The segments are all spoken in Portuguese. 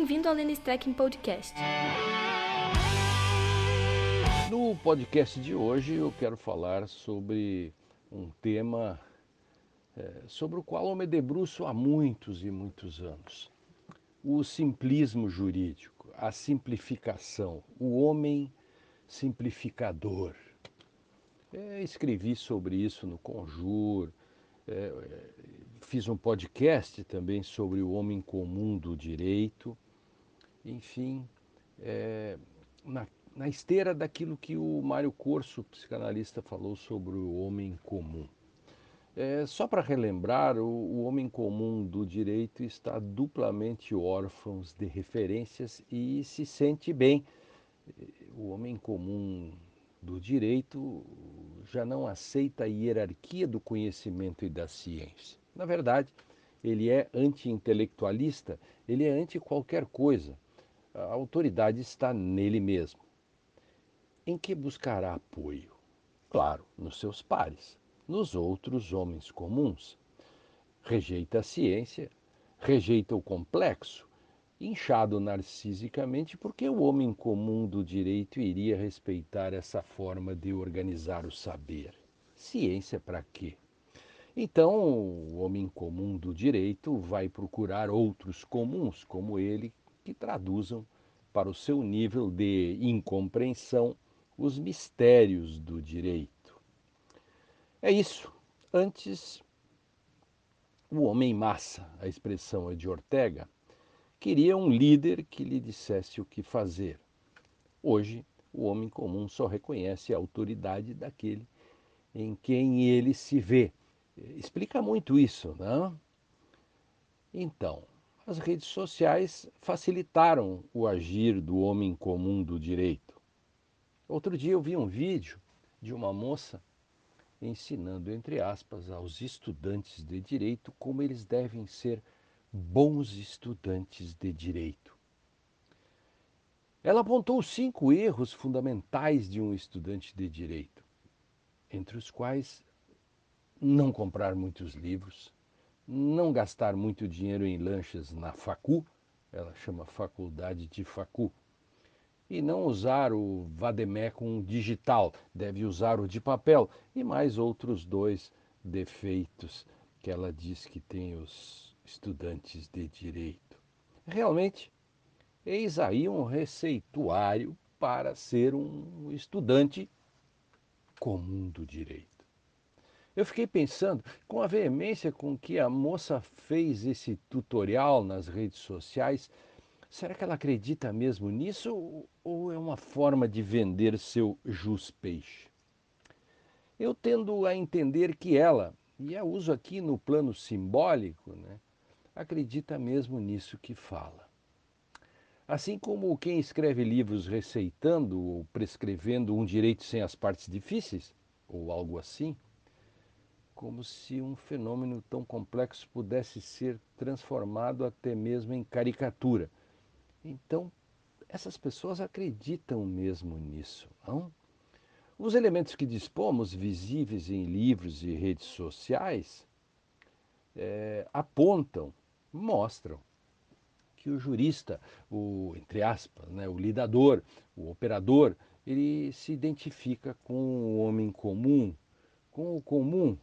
Bem-vindo ao Lenny Trekking Podcast. No podcast de hoje eu quero falar sobre um tema é, sobre o qual eu me debruço há muitos e muitos anos. O simplismo jurídico, a simplificação, o homem simplificador. É, escrevi sobre isso no Conjur, é, fiz um podcast também sobre o homem comum do direito. Enfim, é, na, na esteira daquilo que o Mário Corso, psicanalista, falou sobre o homem comum. É, só para relembrar, o, o, homem comum do direito está duplamente órfão de referências e se sente bem. O homem comum do direito já não aceita a hierarquia do conhecimento e da ciência. Na verdade, ele é anti-intelectualista, ele é anti qualquer coisa. A autoridade está nele mesmo. Em que buscará apoio? Claro, nos seus pares, nos outros homens comuns. Rejeita a ciência, rejeita o complexo, inchado narcisicamente, porque o homem comum do direito iria respeitar essa forma de organizar o saber. Ciência para quê? Então, o homem comum do direito vai procurar outros comuns como ele que traduzam para o seu nível de incompreensão os mistérios do direito. É isso. Antes, o homem massa, a expressão é de Ortega, queria um líder que lhe dissesse o que fazer. Hoje, o homem comum só reconhece a autoridade daquele em quem ele se vê. Explica muito isso, não? Então, as redes sociais facilitaram o agir do homem comum do direito. Outro dia eu vi um vídeo de uma moça ensinando, entre aspas, aos estudantes de direito como eles devem ser bons estudantes de direito. Ela apontou cinco erros fundamentais de um estudante de direito, entre os quais não comprar muitos livros, não gastar muito dinheiro em lanches na facu, ela chama faculdade de facu, e não usar o vademecum digital, deve usar o de papel, e mais outros dois defeitos que ela diz que tem os estudantes de direito. Realmente, eis aí um receituário para ser um estudante comum do direito. Eu fiquei pensando com a veemência com que a moça fez esse tutorial nas redes sociais. Será que ela acredita mesmo nisso ou é uma forma de vender seu jus peixe? Eu tendo a entender que ela, e a uso aqui no plano simbólico, né, acredita mesmo nisso que fala. Assim como quem escreve livros receitando ou prescrevendo um direito sem as partes difíceis, ou algo assim, como se um fenômeno tão complexo pudesse ser transformado até mesmo em caricatura. Então, essas pessoas acreditam mesmo nisso, não? Os elementos que dispomos, visíveis em livros e redes sociais, é, apontam mostram que o jurista, o entre aspas, né, o lidador, o operador, ele se identifica com o homem comum, com o comum.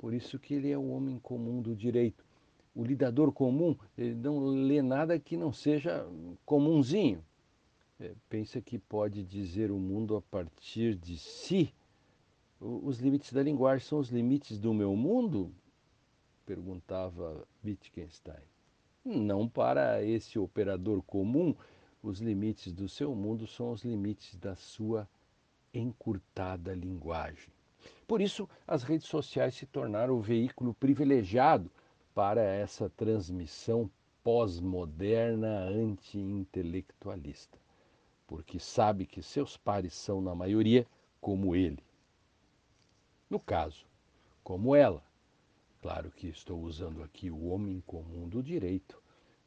Por isso que ele é o homem comum do direito. O lidador comum, ele não lê nada que não seja comunzinho. É, pensa que pode dizer o mundo a partir de si. Os limites da linguagem são os limites do meu mundo? perguntava Wittgenstein. Não para esse operador comum, os limites do seu mundo são os limites da sua encurtada linguagem. Por isso, as redes sociais se tornaram o veículo privilegiado para essa transmissão pós-moderna anti-intelectualista, porque sabe que seus pares são, na maioria, como ele. No caso, como ela, Claro que estou usando aqui o homem comum do direito,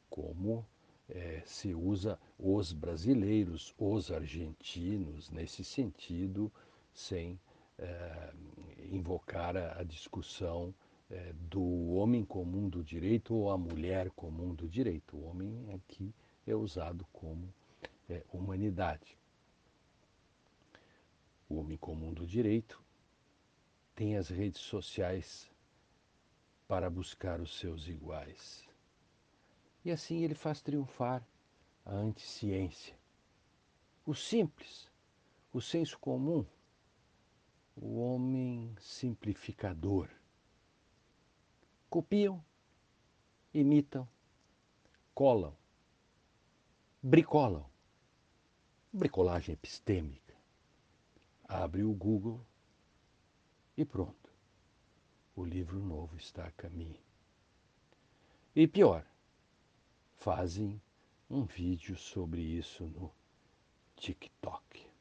como é, se usa os brasileiros, os argentinos, nesse sentido, sem invocar a, a discussão é, do homem comum do direito ou a mulher comum do direito. O homem aqui é usado como é, humanidade. O homem comum do direito tem as redes sociais para buscar os seus iguais. E assim ele faz triunfar a anticiência. O simples, o senso comum, o homem simplificador. Copiam, imitam, colam, bricolam. Bricolagem epistêmica. Abre o Google e pronto. O livro novo está a caminho. E pior, fazem um vídeo sobre isso no TikTok.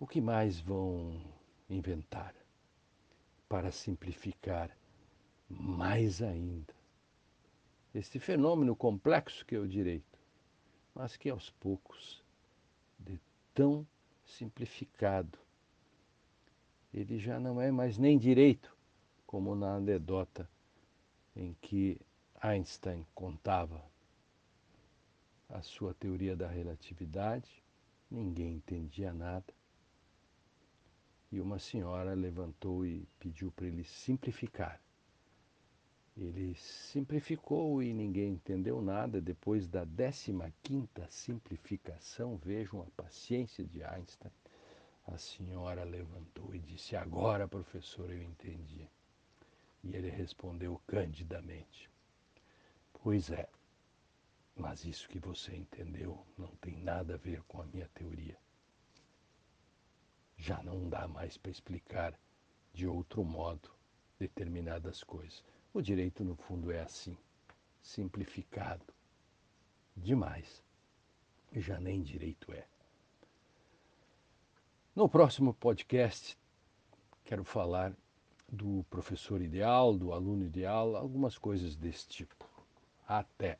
O que mais vão inventar para simplificar mais ainda este fenômeno complexo que é o direito, mas que aos poucos, de tão simplificado, ele já não é mais nem direito, como na anedota em que Einstein contava a sua teoria da relatividade, ninguém entendia nada. E uma senhora levantou e pediu para ele simplificar. Ele simplificou e ninguém entendeu nada. Depois da 15 quinta simplificação, vejam a paciência de Einstein. A senhora levantou e disse: Agora, professor, eu entendi. E ele respondeu candidamente: Pois é, mas isso que você entendeu não tem nada a ver com a minha teoria. Já não dá mais para explicar de outro modo determinadas coisas. O direito, no fundo, é assim, simplificado demais. Já nem direito é. No próximo podcast, quero falar do professor ideal, do aluno ideal, algumas coisas desse tipo. Até!